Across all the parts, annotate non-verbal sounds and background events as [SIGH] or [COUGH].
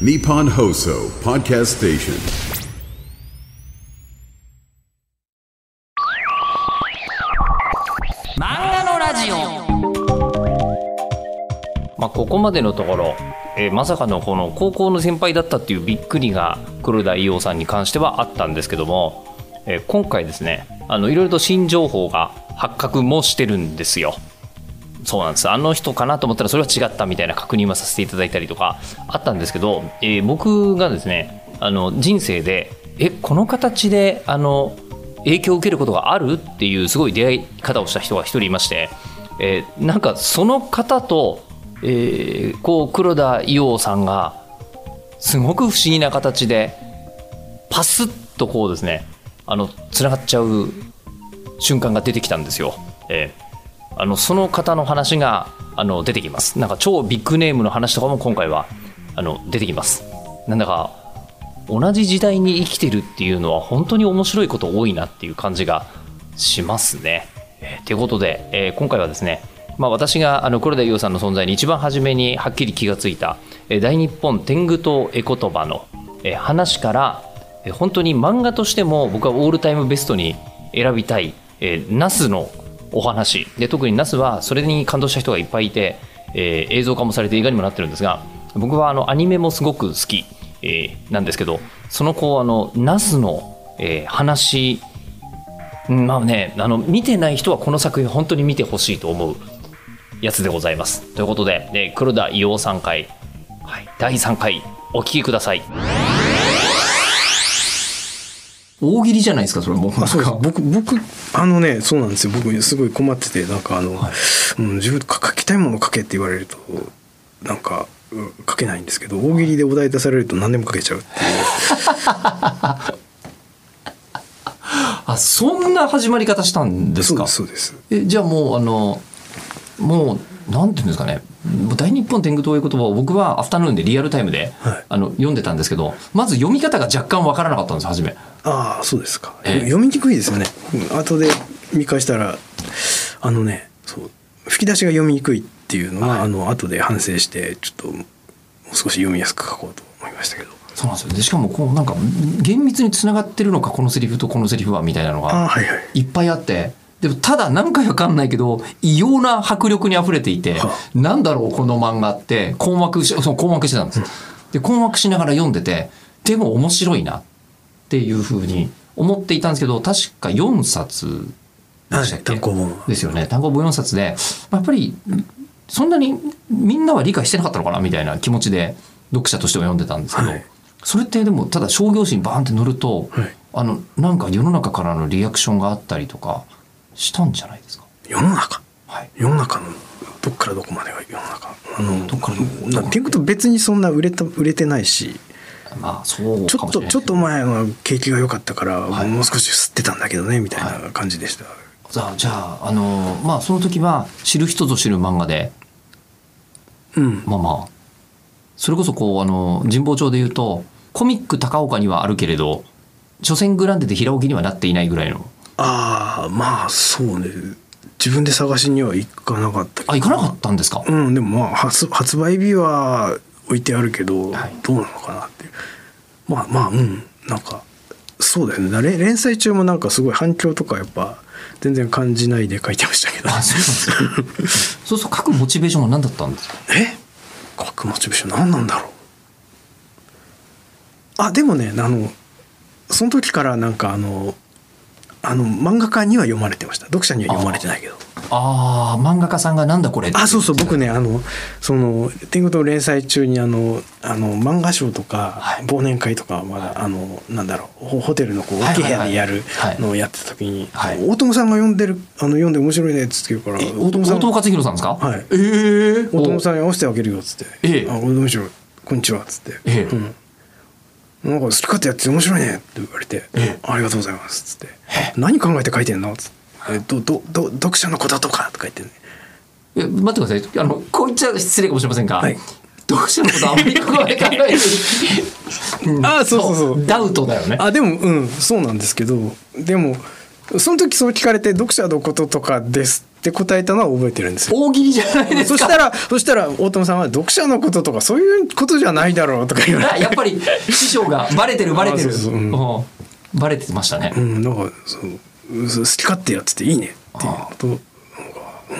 Nippon Hoso Podcast Station. 漫画のラジオまあ、ここまでのところ、えーまさかのこの高校の先輩だったっていうびっくりが黒田伊代さんに関してはあったんですけども、えー今回ですねあのいろいろと新情報が発覚もしてるんですよ。そうなんですあの人かなと思ったらそれは違ったみたいな確認はさせていただいたりとかあったんですけど、えー僕がですねあの人生でえこの形であの影響を受けることがある？っていうすごい出会い方をした人が一人いまして、えーなんかその方と、えーこう黒田伊代さんがすごく不思議な形でパスッとこうですねあのつながっちゃう瞬間が出てきたんですよ。えーあのその方の話があの出てきます。なんか超ビッグネームの話とかも今回はあの出てきます。なんだか同じ時代に生きてるっていうのは本当に面白いこと多いなっていう感じがしますね。えーということで、えー今回はですね、まあ、私があの黒田伊代さんの存在に一番初めにはっきり気がついた、えー大日本天狗と絵言葉の、えー話から、えー本当に漫画としても僕はオールタイムベストに選びたい、えーナスのお話。で特にナスはそれに感動した人がいっぱいいて、えー映像化もされて映画にもなってるんですが僕はあのアニメもすごく好き、えーなんですけどその子あのナスの、えー話まあねあの見てない人はこの作品本当に見てほしいと思うやつでございます。ということで、えー黒田伊代さん回、はい、第3回お聞きください。大喜利じゃないですかそれもう。あそうです。僕僕あのねそうなんですよ。僕すごい困っててなんかあの、うん、自分か書きたいもの書けって言われるとなんか、うん書けないんですけど大喜利でお題出されると何でも書けちゃうっていう。[LAUGHS] あそんな始まり方したんですか？そうです。えじゃあもうあのもうなんていうんですかね大日本天狗という言葉を僕はアフタヌーンでリアルタイムで、はい。あの読んでたんですけどまず読み方が若干わからなかったんです初め。ああそうですか、ええ。読みにくいですよね。うん後で見返したらあのねそう吹き出しが読みにくいっていうのは、はい。あの後で反省してちょっともう少し読みやすく書こうと思いましたけど。そうなんですよ。でしかもこうなんか厳密につながってるのかこのセリフとこのセリフはみたいなのがいっぱいあってでもただ何かわかんないけど異様な迫力にあふれていてはなんだろうこの漫画って困惑しそう困惑してたんです。で困惑しながら読んでてでも面白いなっていうふうに思っていたんですけど確か4冊でしたっけ？単行本ですよね。単行本4冊でまあやっぱりそんなにみんなは理解してなかったのかなみたいな気持ちで読者としては読んでたんですけど、はい。それってでもただ商業誌にバーンって載ると、はい。あのなんか世の中からのリアクションがあったりとかしたんじゃないですか？世の中？はい、世の中のどっからどこまでが？世の中。あのどっからどこ？なっていうこと別にそんな売れた売れてないし。まあそうちょっとちょっと前は景気が良かったから、はい。もう少し吸ってたんだけどねみたいな感じでした、じゃあじゃああのまあその時は知る人ぞ知る漫画でうん。まあまあそれこそこうあの神保町で言うとコミック高岡にはあるけれど所詮グランデで平置きにはなっていないぐらいのああまあそうね。自分で探しには行かなかったあ行かなかったんですか、うんでもまあ発発売日は置いてあるけど、はい。どうなのかなってまあまあうん。なんかそうだよね。だ連連載中もなんかすごい反響とかやっぱ全然感じないで書いてましたけど。[LAUGHS] そうそう書くモチベーションは何だったんですか？え？書くモチベーション？何なんだろう？あでもねあのその時からなんかあのあの漫画家には読まれてました。読者には読まれてないけど。ああ漫画家さんがなんだこれあそうそう僕ねあのその「天狗と連載中にあのあの漫画賞とか、はい。忘年会とかまだあのなんだろうホホテルのこう大きい部はいはい。はい屋でやるはい。のをやってた時に、はい。大友さんが読んでるあの読んで面白いねっつって言うからえ大友大友克洋さんですか？はい。ええ大友さんに合わせてあげるよっつって「ええ。あ面白い。こんにちは」っつって「ええ。うんなんか好き勝手やって面白いね」って言われてええ。ありがとうございます」っつって「何考えて書いてんの?」っつって。えどどど読者のこととか」とか言ってねえ待ってください。あのこう言っちゃ失礼かもしれませんが、はい。読者のことあんまりここまで考えずに、ん [LAUGHS] あそうそう。そう。ダウトだよね。あでもうんそうなんですけどでもその時そう聞かれて「読者のこととかです」って答えたのは覚えてるんですよ。大喜利じゃないですか。そしたらそしたら大友さんは読者のこととかそういうことじゃないだろうとか言われて。あやっぱり師匠がバレてるバレてる。あそうそう。うん。うん。バレてましたね、うん、なんかそう好き勝手やってていいねっていうのとなんか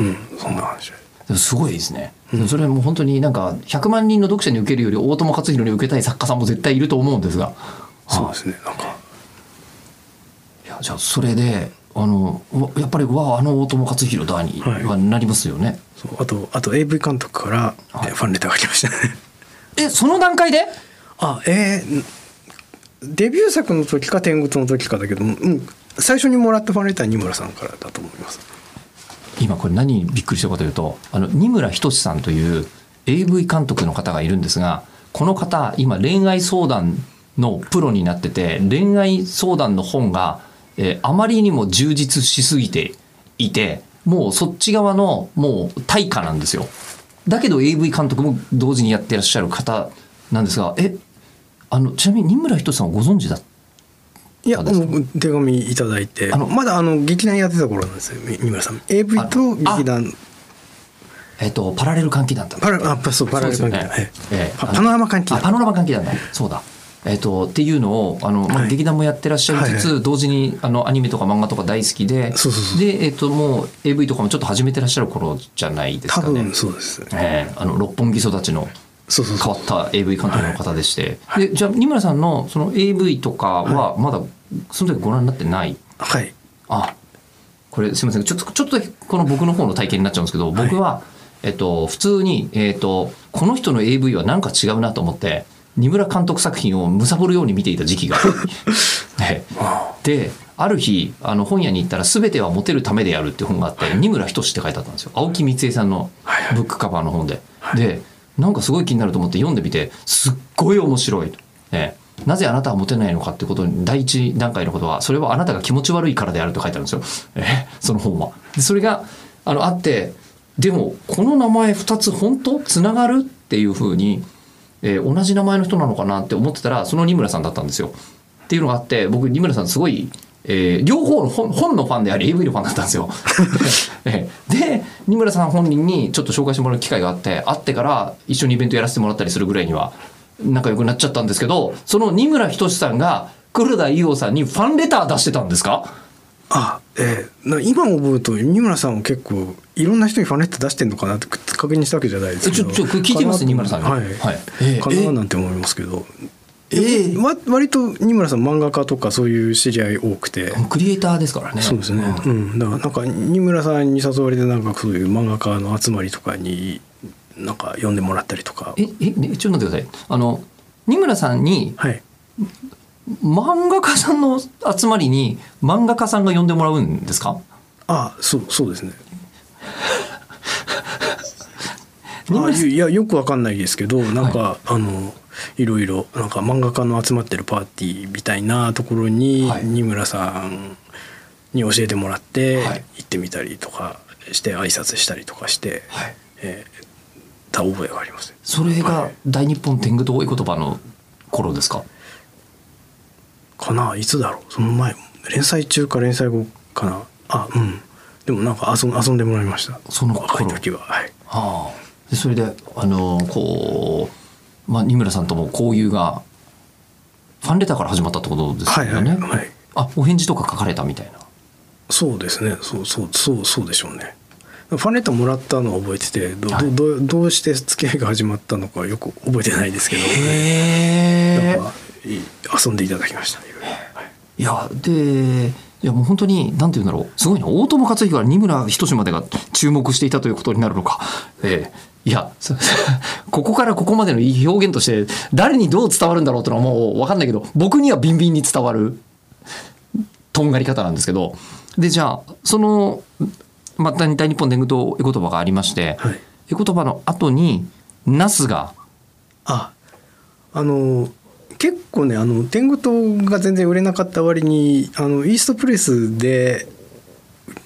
うんそんな話すごいですね、それもう本当になんか100万人の読者に受けるより大友克洋に受けたい作家さんも絶対いると思うんですが。そうですねなんか。いやじゃあそれであのわやっぱりうわあの大友克洋だにはい。はなりますよね、そうあとあと AV 監督からはい。えファンレターが来ました。ね [LAUGHS] えその段階で？あえーデビュー作の時か天狗の時かだけど、うん、最初にもらったファンレターは二村さんからだと思います。今これ何にびっくりしたかというとあの二村仁さんという AV 監督の方がいるんですがこの方今恋愛相談のプロになってて恋愛相談の本が、えーあまりにも充実しすぎていてもうそっち側のもう対価なんですよ。だけど AV 監督も同時にやってらっしゃる方なんですがえあのちなみに二村仁さんはご存知だいやあですか？もう手紙いただいて。あのまだあの劇団やってた頃なんですよみ二村さん。AV とあ劇団。えっ、とパラレル換気団だったパラあそうパラレル関係そうですよね。ええ。パパノラマ関係あパノラマ関係なんだ。そうだえっ、とっていうのをあの、まあ、はい劇団もやってらっしゃいつつ、はい同時にあのアニメとか漫画とか大好きでそうそうそう。で、えっともう AV とかもちょっと始めてらっしゃる頃じゃないですかね。多分。そうですええあの六本木育ちのそうそう変わった AV 監督の方でして、でじゃあ二村さんのその AV とかはまだその時ご覧になってない、はい。あこれすみません。ちょっとちょっとだけこの僕の方の体験になっちゃうんですけど僕は、えっと、普通に、えっと、この人の AV はなんか違うなと思って二村監督作品を貪るように見ていた時期がね [LAUGHS] である日あの本屋に行ったら「すべてはモテるためである」っていう本があって二村仁って書いてあったんですよ。青木光恵さんのブックカバーの本で。でなんかすごい気になると思って読んでみてすっごい面白いと。ねなぜあなたはモテないのかってことに第一段階のことはそれはあなたが気持ち悪いからであると書いてあるんですよ、えその本は。でそれがあのあってでもこの名前2つ本当？つながる？っていうふうに、えー同じ名前の人なのかなって思ってたらその二村さんだったんですよ。っていうのがあって僕二村さんすごい、えー両方の本本のファンであり AV のファンだったんですよ。[LAUGHS] えーで二村さん本人にちょっと紹介してもらう機会があって会ってから一緒にイベントやらせてもらったりするぐらいには仲良くなっちゃったんですけどその二村仁さんが黒田伊代さんにファンレター出してたんですか？あええな今思うと二村さんは結構いろんな人にファンレター出してんのかなって確認したわけじゃないですけどえちょちょ聞いてみます？二村さんに。はい、はい。ええかななんて思いますけど。ええわ割と二村さん漫画家とかそういう知り合い多くて。クリエイターですからね。そうですね、うん、だからなんか二村さんに誘われてなんかそういう漫画家の集まりとかになんか呼んでもらったりとか。ええねちょっと待ってください。あの二村さんにはい漫画家さんの集まりに漫画家さんが呼んでもらうんですか？あそうそうですね。[LAUGHS] あいやよくわかんないですけどなんか、あのいろいろなんか漫画家の集まってるパーティーみたいなところに、はい。二村さんに教えてもらってはい。行ってみたりとかして挨拶したりとかして、はい。えーた覚えがあります。それがはい。大日本天狗同意言葉の頃ですか？かないつだろう。その前連載中か連載後かな。あうん。でもなんか遊ん遊んでもらいました。その頃。若い時は。はい。はあ、でそれであのこう、まあ、二村さんとも交友がファンレターから始まったってことですよね？はいはいはい。あお返事とか書かれたみたいな。そうですね。そうそうそうそうでしょうねファンレターもらったのは覚えててど,、はい。どどどうして付き合いが始まったのかよく覚えてないですけどへなんかい遊んでいただきましたいろいやでいやもう本当になんて言うんだろう。すごいな大友克洋から二村仁までが注目していたということになるのか。ええいやそ [LAUGHS] ここからここまでの表現として誰にどう伝わるんだろうってのはもう分かんないけど僕にはビンビンに伝わるとんがり方なんですけど。でじゃあそのまた大日本伝具と絵言葉がありまして、はい。絵言葉の後にナスが。ああの結構ねあの天狗党が全然売れなかった割にあのイーストプレスで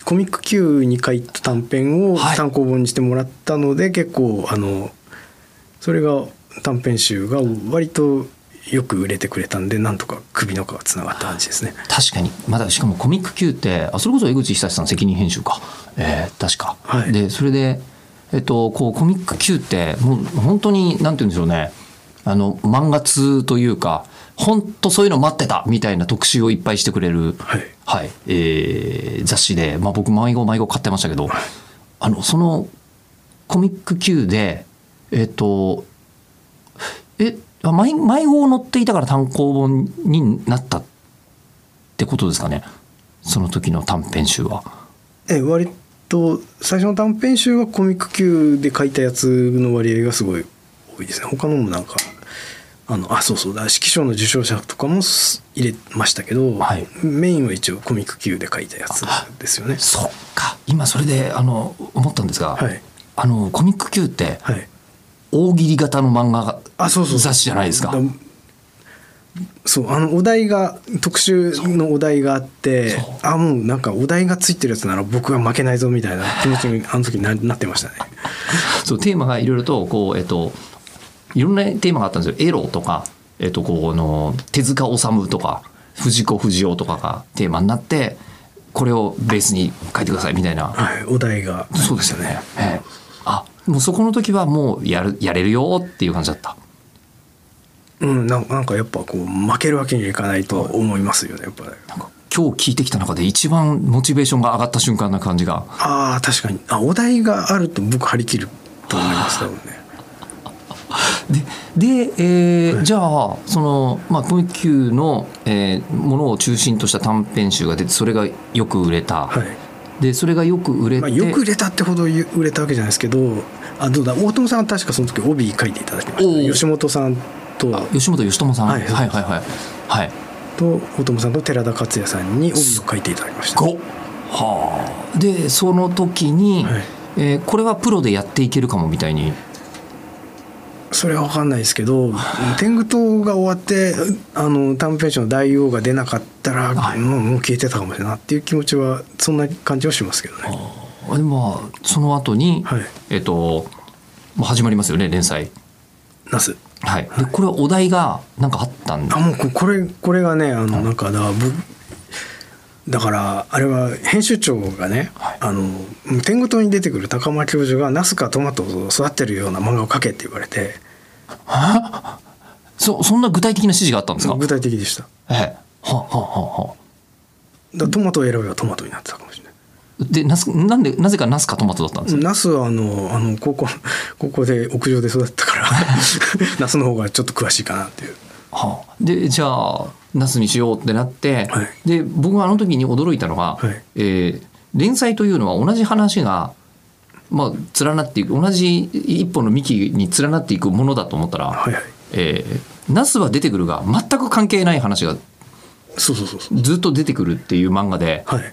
コミック Q に書いた短編をはい。単行本にしてもらったので、結構あのそれが短編集が割とよく売れてくれたんでなんとか首の皮がつながった感じですね。確かに。まだしかもコミック Q ってあそれこそ江口久志さん責任編集か、えー確か、はい。でそれでえっとこうコミック Q ってもう本当になんて言うんでしょうね。あの漫画通というか本当そういうの待ってたみたいな特集をいっぱいしてくれる、はい。はいえー雑誌で、まあ、僕迷子迷子買ってましたけど、あのそのコミック Q でえっとえあ迷迷子を載っていたから単行本になったってことですかね。その時の短編集は。え割と最初の短編集はコミック Q で書いたやつの割合がすごい多いですね。他のもなんかあのあそうそうだ。指揮賞の受賞者とかもす入れましたけど、はい。メインは一応コミック Q で書いたやつですよね。そっか。今それであの思ったんですが、はい。あのコミック Q ってはい大喜利型の漫画あそうそうそう。雑誌じゃないですか。だそうあのお題が特集のお題があってあもうなんかお題がついてるやつなら僕は負けないぞみたいな気持ちにあの時ななってましたね。そうテーマがいろいろとこうえっといろんなテーマがあったんですよ。エロとかえっとこの手塚治虫とか藤子不二雄とかがテーマになってこれをベースに書いてくださいみたいな。はいお題が。そうですよね。ええ。あもうそこの時はもうやるやれるよっていう感じだった。うんなんなんかやっぱこう負けるわけにはいかないと思いますよねやっぱりなんか今日聞いてきた中で一番モチベーションが上がった瞬間な感じが。ああ確かに。あお題があると僕張り切ると思います多分ね。でで、えーじゃあその、まあ、コミック Q の、えーものを中心とした短編集が出てそれがよく売れた。はいでそれがよく売れて、まあ、よく売れたってほどゆ売れたわけじゃないですけどあどうだ大友さんは確かその時帯書いていただきましたね。吉本さんと。あ吉本義友さん、はい。はい、はいはいはい。はい。と大友さんと寺田克也さんに帯を書いていただきました。ごはあ。でその時に、はい。えーこれはプロでやっていけるかもみたいにそれは分かんないですけど天狗党が終わってあの短編集の大王が出なかったら、はい。もうもう消えてたかもしれないなっていう気持ちはそんな感じはしますけどね。あでまあその後に、はい。えっ、ともう始まりますよね連載。ナス。はい。でこれはお題がなんかあったんであもうここれこれがねあのなんかだからぶだからあれは編集長がね、はい。あの天狗党に出てくる高間教授がナスかトマトを育てるような漫画を描けって言われて。そそんな具体的な指示があったんですか？具体的でした。ええ。はははは。らトマトを選べばトマトになってたかもしれない。でなすなんでなぜかナスかトマトだったんですか、ナスはあのあの高校高校で屋上で育ったから [LAUGHS] ナスの方がちょっと詳しいかなっていうはあ、でじゃあナスにしようってなって、はい。で僕があの時に驚いたのが、はい。えー連載というのは同じ話が、まあ、連なっていく同じ一本の幹に連なっていくものだと思ったら、はいはい。えーナスは出てくるが全く関係ない話がそうそうそう。ずっと出てくるっていう漫画ではい。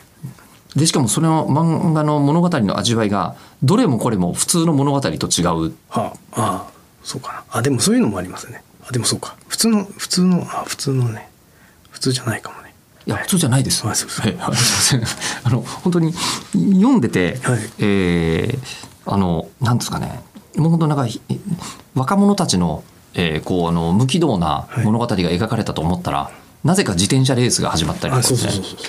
でしかもその漫画の物語の味わいがどれもこれも普通の物語と違う。はあああそうかな。あでもそういうのもありますねあでもそうか。普通の普通のあ普通のね。普通じゃないかもね。いや普通じゃないです。はいません。あの本当に読んでて、はい。えーあのなんですかね。もう本当なんかひ若者たちの、えーこうあの無軌道な物語が描かれたと思ったら、なぜか自転車レースが始まったりとか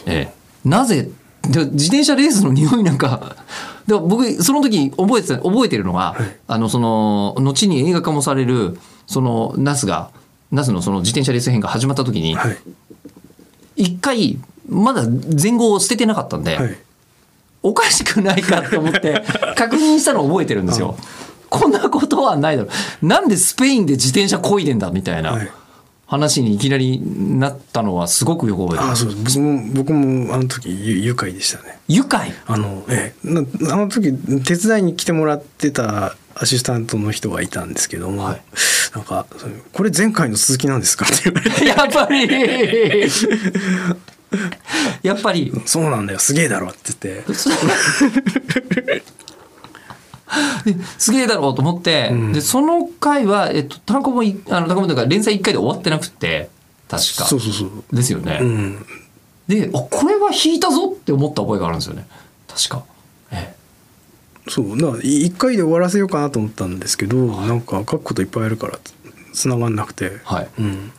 えーなぜで自転車レースの匂いなんかでも僕その時覚えてた覚えてるのが、はい。あのその後に映画化もされるそのナスがナスのその自転車レース編が始まった時に、はい。一回まだ前後を捨ててなかったんで、はい。おかしくないかって思って [LAUGHS] 確認したのを覚えてるんですよ。こんなことはないだろう。なんでスペインで自転車漕いでんだみたいはない話にいきなりなったのはすごくよく覚えてる。あそう僕も僕もあの時ゆ愉快でしたね。愉快？あのええ。なあの時手伝いに来てもらってたアシスタントの人がいたんですけども、はい。なんかそれ「これ前回の続きなんですか? [LAUGHS]」って言われて。やっぱり。[LAUGHS] やっぱり「そうなんだよ。すげえだろ」って言って。で [LAUGHS] すげえだろうと思って、うん。でその回は、えっと、単行本いあの単行本というか連載1回で終わってなくて確か。そうそうそう。ですよね。うん。であこれは引いたぞって思った覚えがあるんですよね。確か。えそう。だから一回で終わらせようかなと思ったんですけどなんか書くこといっぱいあるから繋がんなくて、はい。うん、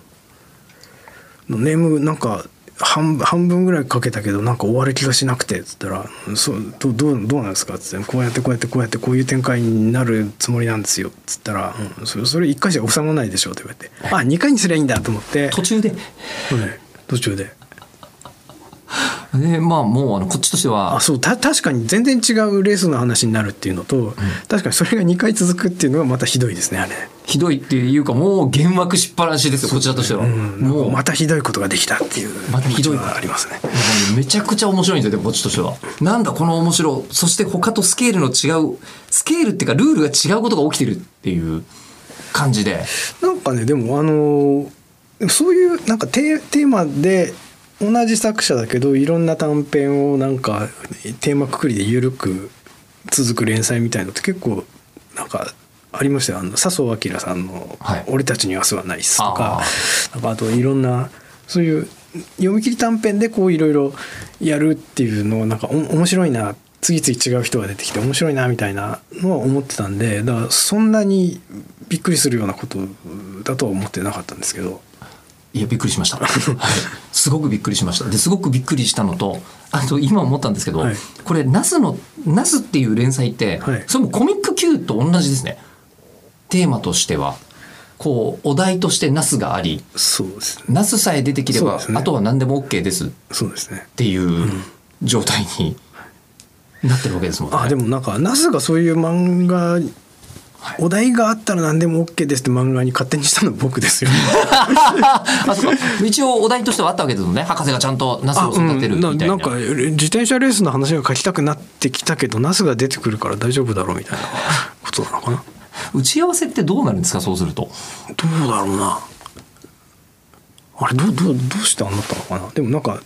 ネームなんか半半分ぐらいかけたけどなんか終わる気がしなくてっつったら「そうどどうどうなんですか?」っつって「こうやってこうやってこうやってこういう展開になるつもりなんですよ」っつったら「うん、それそれ1回じゃ収まらないでしょ」って言われて「あ2回にすりゃいいんだ」と思って。途中で。はい。途中で。で [LAUGHS] まあもうあのこっちとしては。あそうた確かに全然違うレースの話になるっていうのと、確かにそれが2回続くっていうのがまたひどいですねあれ、ひどいっていうかもう幻惑しっぱなしですよこちらとしては、うん、もう。またひどいことができたっていうまたひどい。気持ちはありますねめちゃくちゃ面白いんですよこっちとしては。なんだこの面白そして他とスケールの違うスケールっていうかルールが違うことが起きてるっていう。感じで。なんかねでもあのそういうなんかテーマで同じ作者だけどいろんな短編をなんかテーマくくりで緩く続く連載みたいのって結構なんかありましたよ。あの笹生明さんのはい「俺たちに明日はないっす」とあか,、なんかあといろんなそういう読み切り短編でこういろいろやるっていうのはなんかお面白いな次々違う人が出てきて面白いなみたいなのは思ってたんでだからそんなにびっくりするようなことだとは思ってなかったんですけどいやびっくりしました、[LAUGHS] はい、すごくびっくりしました。ですごくびっくりしたのとあと今思ったんですけど、はい。これナスのナスっていう連載って、はい。それもコミック Q と同じですね。テーマとしては。こうお題としてナスがありそうですね。ナスさえ出てきれば、ね。あとは何でも OK です。っそうですね。ていう状態になってるわけですもんね。あでもなんかナスがそういう漫画お題があったら何でも OK ですって漫画に勝手にしたのは僕ですよ [LAUGHS] あそうか。一応お題としてはあったわけですもんね。博士がちゃんとナスを育てるみたいな。ななんか自転車レースの話が書きたくなってきたけどナスが出てくるから大丈夫だろうみたいなことなのかな。打ち合わせってどうなるんですかそうすると？どうだろうな。あれどうどうどうしてああなったのかな。でもなんか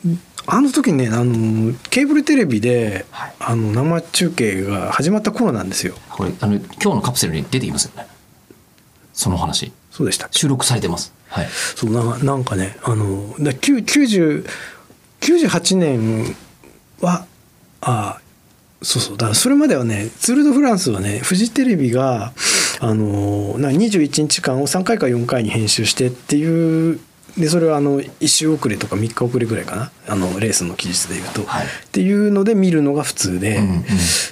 あの時ねあのケーブルテレビで、はいあの生中継が始まった頃なんですよこれあの今日のカプセルに出てきますよね。その話そうでした収録されてます。はい。そうなんかなんかねあのだ9 90 98年はあそうそうだからそれまではねツール・ド・フランスはねフジテレビがあのな21日間を3回か4回に編集してっていうでそれはあの1週遅れとか3日遅れぐらいかな。あのレースの期日でいうと、はい。っていうので見るのが普通で、うんうん。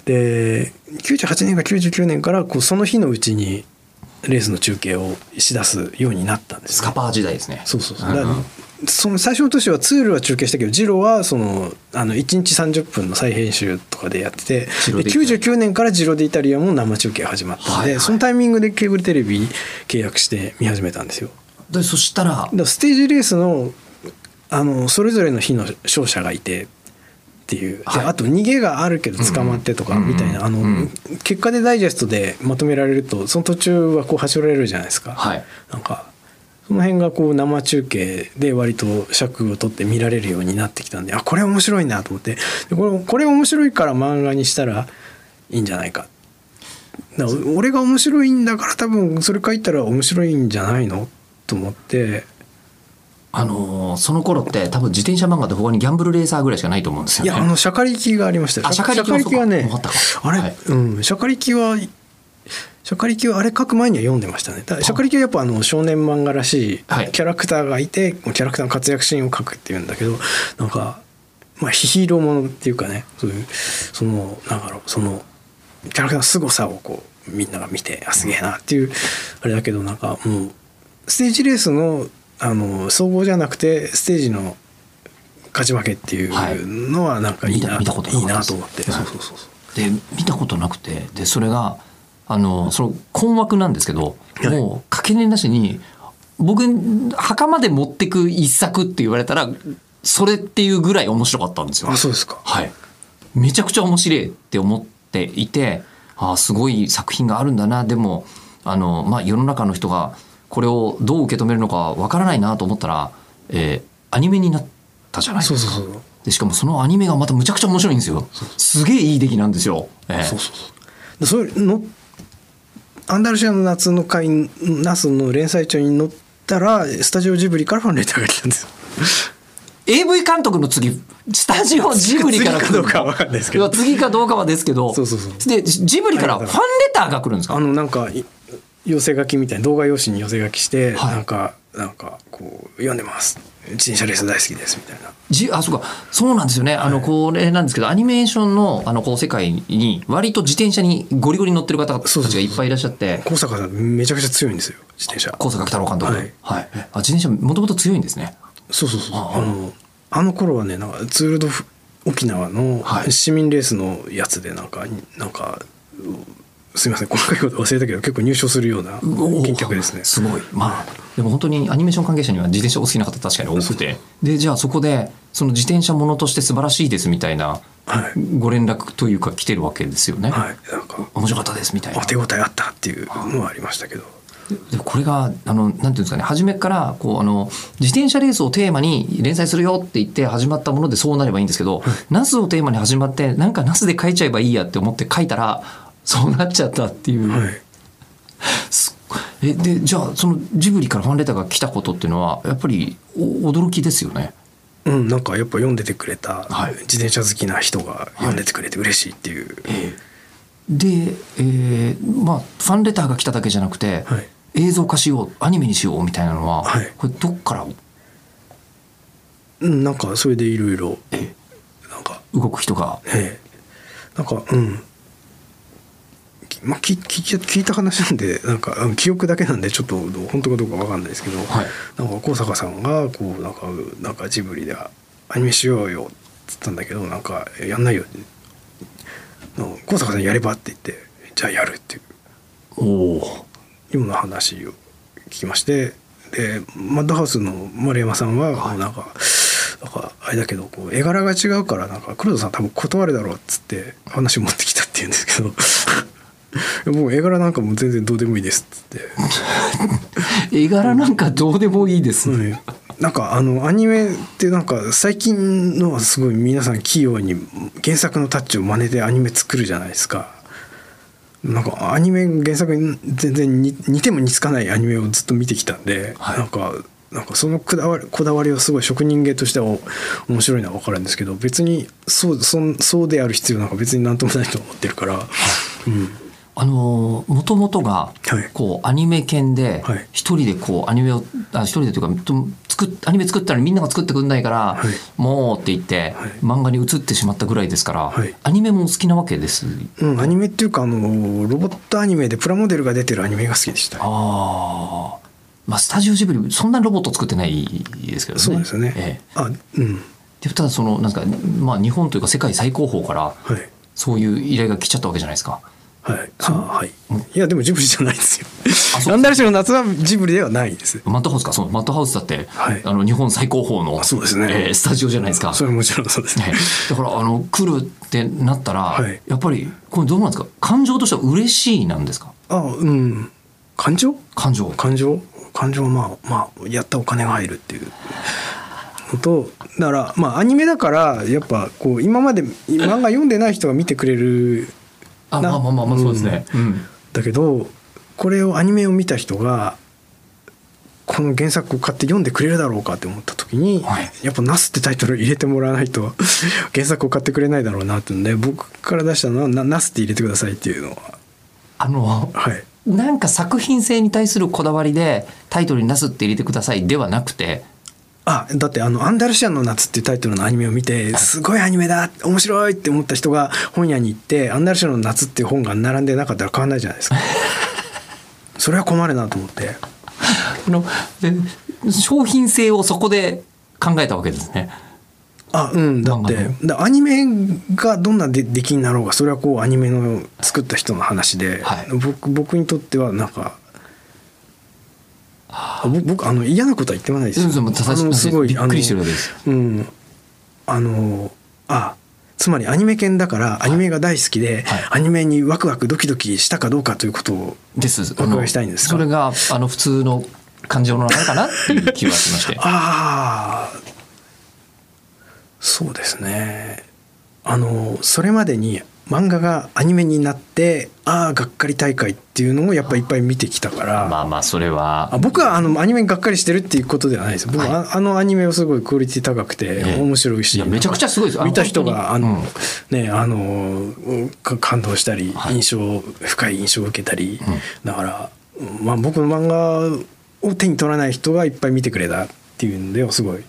で98年か99年からこうその日のうちにレースの中継をしだすようになったんですね。スカパー時代ですね。そうそうそう。んだからその最初の年はツールは中継したけどジロはそのあの1日30分の再編集とかでやっててでジロで99年からジロでイタリアも生中継始まったんで、はいはい。そのタイミングでケーブルテレビ契約して見始めたんですよ。でそしたらステージレースのあのそれぞれの日の勝者がいてっていう、ではい。あと逃げがあるけど捕まってとかうんうん。みたいな、あの、うん結果でダイジェストでまとめられるとその途中はこう走られるじゃないですか。はい。なんかその辺がこう生中継で割と尺を取って見られるようになってきたんであこれ面白いなと思って。でこれこれ面白いから漫画にしたらいいんじゃないか。俺が面白いんだから多分それ書いたら面白いんじゃないのと思って。あのーその頃って多分自転車漫画って他にギャンブルレーサーぐらいしかないと思うんですよね。いやあのシャカリキがありましたよ。あシャカリキはねあれ、はい。うんシャカリキはシャカリキはあれ書く前には読んでましたね。シャカリキはやっぱあの少年漫画らしいはい。キャラクターがいて、キャラクターの活躍シーンを書くっていうんだけどなんかまあヒーローものっていうかねそういうそのなんだろうそのキャラクターの凄さをこうみんなが見てあすげえなっていうあれだけどなんかもうステージレースのあの総合じゃなくてステージの勝ち負けっていうのはなんかいいな,、見た見たこといいなと思って、はい。そうそうそうで見たことなくてでそれがあのその困惑なんですけどはい。もうかけねなしに僕墓まで持ってく一作って言われたらそれっていうぐらい面白かったんですよ。あそうですか。はい、めちゃくちゃ面白いって思っていてああすごい作品があるんだな。でもあの、まあ、世の中の人がこれをどう受け止めるのかわからないなと思ったら、えーアニメになったじゃない？ですかそうそうそう。でしかもそのアニメがまたむちゃくちゃ面白いんですよ。すげえいい出来なんですよ、えー。そうそうそう。でそれのアンダルシアの夏の会ナスの連載中に載ったらスタジオジブリからファンレターが来たんですよ。AV 監督の次スタジオジブリから来るの次かどうかは分かんないですけど。次かどうかはですけど。そうそうそう。でジブリからファンレターが来るんですか？あのなんかい寄せ書きみたいな動画用紙に寄せ書きして、はい。なんかなんかこう読んでます。自転車レース大好きですみたいな。じあそうか。そうなんですよね、あのこれなんですけどアニメーションのあのこう世界に割と自転車にゴリゴリ乗ってる方たちがいっぱいいらっしゃって。高坂さんめちゃくちゃ強いんですよ自転車。高坂太郎監督、ははい。いあ自転車もともと強いんですね。そうそうそうああ。のあの頃はねなんかツール・ド・フ沖縄のはい。市民レースのやつでなんか、なんかうすみません細かいこと忘れたけど結構入賞するようなおー金客ですね。すごい。まあでも本当にアニメーション関係者には自転車お好きな方確かに多くてでじゃあそこでその自転車ものとして素晴らしいですみたいなはい。ご連絡というか来てるわけですよね、はい。なんか面白かったですみたいな。あ手応えあったっていうのはありましたけど。でこれがあのなんていうんですかね初めからこうあの自転車レースをテーマに連載するよって言って始まったものでそうなればいいんですけど、ナスをテーマに始まってなんかナスで書いちゃえばいいやって思って書いたらそうなっちゃったっていう、はい。すえでじゃあそのジブリからファンレターが来たことっていうのはやっぱりお驚きですよね。うんなんかやっぱ読んでてくれたはい。自転車好きな人が読んでてくれて嬉しいっていう、で、えーまあ、ファンレターが来ただけじゃなくて、はい。映像化しようアニメにしようみたいなのは、はい。これどっから？うんなんかそれでいろいろえなんか。動く人が。ええ。なんかうん。きまあ、聞聞聞いた話なんでなんかうん記憶だけなんでちょっと本当かどうかわかんないですけど、はい。なんか高坂さんがこうなんかなんかジブリでアニメしようよっつったんだけどなんかやんないよ。の高坂さんやればって言ってじゃあやるっていう。ような話を聞きましてでマッドハウスの丸山さんはこうなんか、なんかあれだけどこう絵柄が違うからなんか黒田さん多分断るだろうっつって話を持ってきたって言うんですけど [LAUGHS] もう絵柄なんかもう全然どうでもいいですって、絵柄なんかどうでもいいです、うん。なんかあのアニメってなんか最近のはすごい皆さん器用に原作のタッチを真似でアニメ作るじゃないですか。なんかアニメ原作に全然似似ても似つかないアニメをずっと見てきたんで、はい。なんかなんかそのこだわりこだわりはすごい職人芸としてはお面白いのは分かるんですけど別にそうそんそうである必要なんか別になんともないと思ってるから、うん、あのもともとがはい。こうアニメ犬ではい。一人でこうアニメをあ一人でというかと作っアニメ作ったらみんなが作ってくんないから、はい。もうって言って、はい。漫画に移ってしまったぐらいですから、はい。アニメもお好きなわけです？うん、アニメっていうかあのロボットアニメでプラモデルが出てるアニメが好きでした。ああまあスタジオジブリそんなロボット作ってないですけどね。そうですね。ええ。あ、うん、でただそのなんか、まあ、日本というか世界最高峰からはい。そういう依頼が来ちゃったわけじゃないですか。はい。あはい。いやでもジブリじゃないですよランダルシの夏はジブリではないです。マットハウスかそうマットハウスだって、はいあの日本最高峰のあそうですねえースタジオじゃないですか。それはもちろんそうですねね。だからあの来るってなったら、はいやっぱりこれどうなんですか？感情としては嬉しいなんですか？あ、うん。感情？感情感情？感情はまあまあやったお金が入るっていうのと、だからまあアニメだからやっぱこう今まで漫画読んでない人が見てくれるなあまあまあまあまあそうですね。うん。だけどこれをアニメを見た人がこの原作を買って読んでくれるだろうかって思った時に、はい。やっぱ「ナス」ってタイトル入れてもらわないと [LAUGHS] 原作を買ってくれないだろうなってんで僕から出したのは「なナス」って入れてくださいっていうのは。あのはい。なんか作品性に対するこだわりでタイトルになすって入れてくださいではなくてあだってあの「アンダルシアンの夏」っていうタイトルのアニメを見てすごいアニメだ面白いって思った人が本屋に行って「アンダルシアンの夏」っていう本が並んでなかったら買わないじゃないですか。[LAUGHS] それは困るなと思って。あので商品性をそこで考えたわけですね。あうんだって。漫だアニメがどんな出出来になろうがそれはこうアニメの作った人の話で、はい。僕僕にとってはなんかあ僕僕あの嫌なことは言ってはないですよ。すごいびっくりしてるわけです。あのうん。あのあつまりアニメ犬だからアニメが大好きで、はい。アニメにワクワクドキドキしたかどうかということをです。お伺いしたいんですかそれがあの普通の感情の中かな？[LAUGHS] っていう気はしまして。ああそうですね。あのそれまでに漫画がアニメになってああがっかり大会っていうのをやっぱいっぱい見てきたから、まあまあそれは。あ僕はあのアニメにがっかりしてるっていうことではないです。僕は、はい。ああのアニメはすごいクオリティ高くてええ。面白いし、いやめちゃくちゃすごいです。見た人があ本の、当ねあのか感動したり、はい。印象深い印象を受けたり、だから、まあ、僕の漫画を手に取らない人がいっぱい見てくれたっていうのではすごいい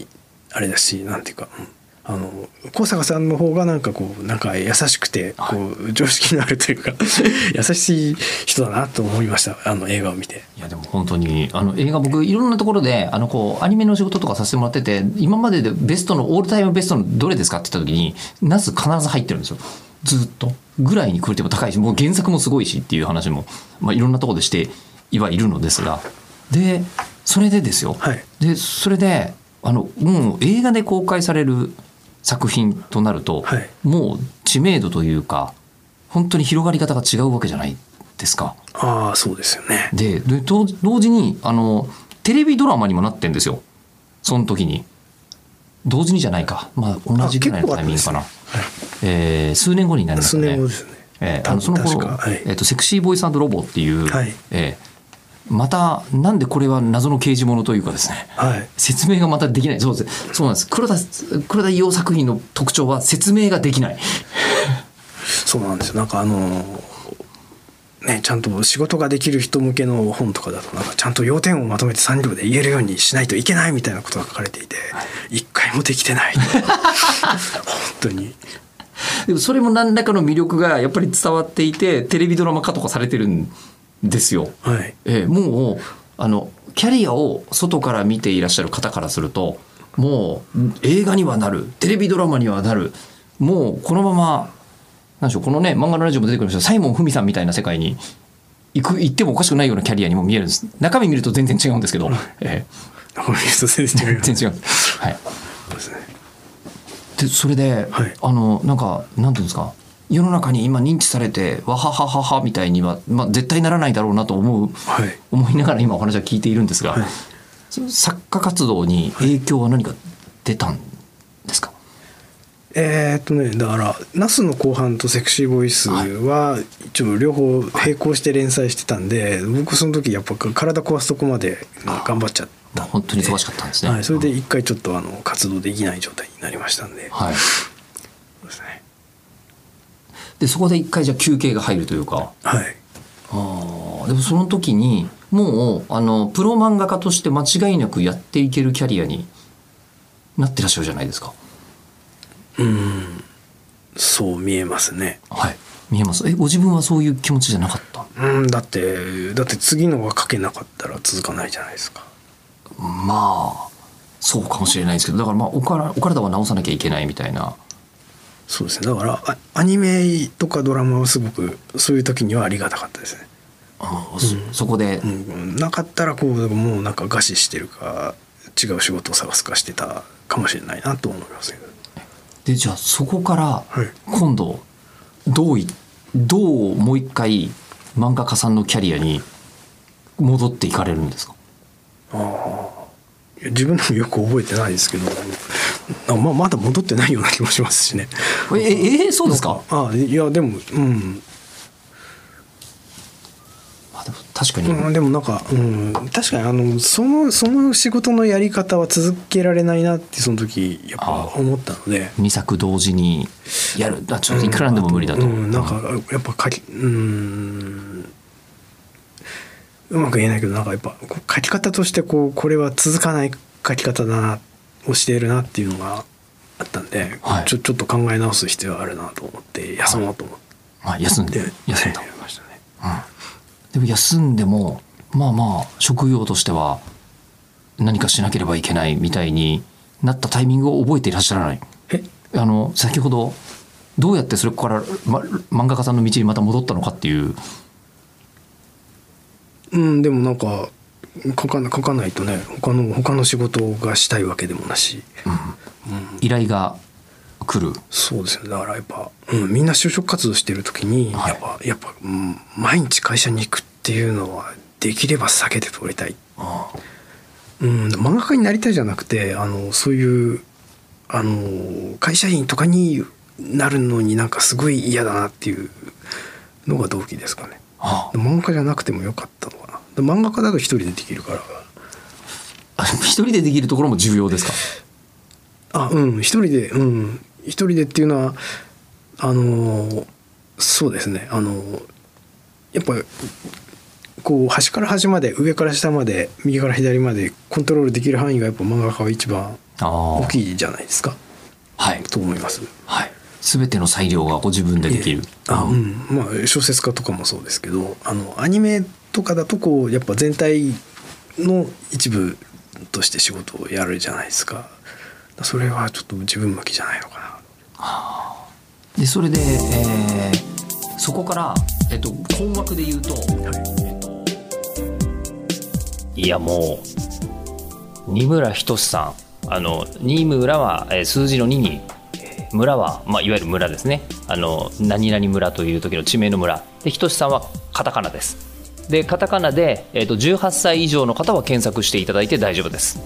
いあれだしなんていうか、うんあの高坂さんの方がなんかこうなんか優しくてこう常識のあるというか [LAUGHS] 優しい人だなと思いました。あの映画を見て。いやでも本当にあの映画僕いろんなところであのこうアニメの仕事とかさせてもらってて今まででベストのオールタイムベストのどれですかって言った時にナス必ず入ってるんですよ。ずっと。ぐらいにクオリティも高いしもう原作もすごいしっていう話も、まあ、いろんなところでしてはいるのですが。でそれでですよ、はい。でそれであのもう映画で公開される作品となると、はい。もう知名度というか本当に広がり方が違うわけじゃないですか。ああそうですよね。でで同同時にあのテレビドラマにもなってんですよ。その時に。同時にじゃないか。まあ同じぐらいのタイミングかな、あ結構あったんえー数年後になりますね。年後ですね。えーあのその頃、はい。えーと「セクシーボイスロボ」っていう、はい。えーまたなんでこれは謎の刑事物というかですねはい。説明がまたできないそうですそうなんです黒田黒田伊代作品の特徴は説明ができない [LAUGHS] そうなんですよ。なんかあのねちゃんと仕事ができる人向けの本とかだとなんかちゃんと要点をまとめて3行で言えるようにしないといけないみたいなことが書かれていて一回もできてない。[LAUGHS] 本当に。でもそれも何らかの魅力がやっぱり伝わっていてテレビドラマ化とかされてるんですよ。はい。えーもうあのキャリアを外から見ていらっしゃる方からするともう映画にはなるテレビドラマにはなるもうこのままなんでしょうこのね漫画のラジオも出てくるんですけどサイモン・フミさんみたいな世界に行く行ってもおかしくないようなキャリアにも見えるんです中身見ると全然違うんですけど、えこの人全然違いーます。全然違う。はいそうですね。でそれで、はいあのなんかなんていうんですか世の中に今認知されてわははははみたいには、まあ、絶対ならないだろうなと思う、はい。思いながら今お話は聞いているんですが、はい。作家活動に影響は何か出たんですか、えーっとねだからナスの後半とセクシーボイスは一応両方並行して連載してたんで、僕その時やっぱ体壊すとこまで頑張っちゃったんで。本当に忙しかったんですね。はい、それで一回ちょっとあの活動できない状態になりましたんで、はい、でそこで一回じゃあ休憩が入るというか。はい。あー。でもその時にもうあのプロ漫画家として間違いなくやっていけるキャリアになってらっしゃるじゃないですか。うん。そう見えますね。はい、見えます。えご自分はそういう気持ちじゃなかった？うんだってだって次のが書けなかったら続かないじゃないですか。まあそうかもしれないですけどだからまあおからお体は治さなきゃいけないみたいなそうですね。だからあアニメとかドラマはすごくそういう時にはありがたかったですね。あのそそこで、うん、なかったらこうもうなんか餓死してるか違う仕事を探すかしてたかもしれないなと思いますけど。でじゃあそこからはい。今度どういどうもう一回漫画家さんのキャリアに戻っていかれるんですか？いや自分でもよく覚えてないですけどあまあまだ戻ってないような気もしますしねえええそうですか？あいやでもうん。あでも確かに、うん、でもなんか、うん、確かにあのそのその仕事のやり方は続けられないなってその時やっぱ思ったので。2作同時にやる。あちょっといくらでも無理だと、うん、なんかやっぱ書きうん。うまく言えないけどなんかやっぱ書き方としてこうこれは続かない書き方だなをしているなっていうのがあったんで、はい。ちょちょっと考え直す必要があるなと思って休もうと思って、まあ、休んで休んだ。[LAUGHS] やりましたね。でも休んでもまあまあ職業としては何かしなければいけないみたいになったタイミングを覚えていらっしゃらない。え？あの先ほどどうやってそれから、ま、漫画家さんの道にまた戻ったのかっていう。うんでもなんか書かな書かないとね他の他の仕事がしたいわけでもなし、依頼が来る。そうですよだからやっぱ、うん、みんな就職活動してる時に、はい。やっぱやっぱ、うん、毎日会社に行くっていうのはできれば避けて通りたい、うん、漫画家になりたいじゃなくてあのそういうあの会社員とかになるのになんかすごい嫌だなっていうのが動機ですかね。あ漫画家じゃなくてもよかったのかな。漫画家だと一人でできるから。あ一人でできるところも重要ですか？[LAUGHS] あうん一人でうん一人でっていうのはあのそうですね。あのやっぱこう端から端まで上から下まで右から左までコントロールできる範囲がやっぱ漫画家は一番あ大きいじゃないですか。はい。と思います。はい。全ての裁量がご自分でできる、あうん。まあ小説家とかもそうですけどあのアニメとかだとこうやっぱ全体の一部として仕事をやるじゃないですかそれはちょっと自分向きじゃないのかな。でそれで、えーそこから、えっと、本枠で言うと、えっといやもう二村仁さん。あの二村は、えー数字の2にえー村は、まあ、いわゆる村ですね。あの何々村という時の地名の村。で仁さんはカタカナです。でカタカナで、えー、と18歳以上の方は検索していただいて大丈夫です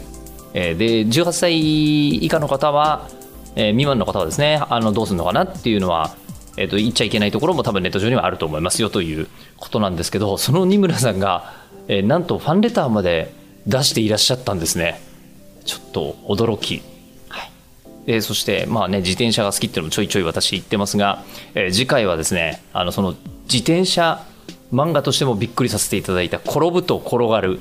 えーで18歳以下の方は、えー未満の方はですねあのどうするのかなっていうのは、えー、と言っちゃいけないところも多分ネット上にはあると思いますよということなんですけどその二村さんが、えーなんとファンレターまで出していらっしゃったんですね。ちょっと驚き、はい、でそしてまあね自転車が好きっていうのもちょいちょい私言ってますが、えー次回はですねあのその自転車漫画としてもびっくりさせていただいた「転ぶと転がる」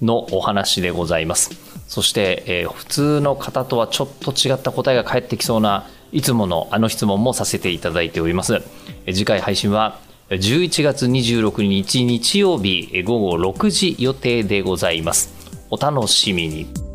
のお話でございます。そして、えー普通の方とはちょっと違った答えが返ってきそうないつものあの質問もさせていただいております。え次回配信は11月26日日曜日午後6時予定でございます。お楽しみに。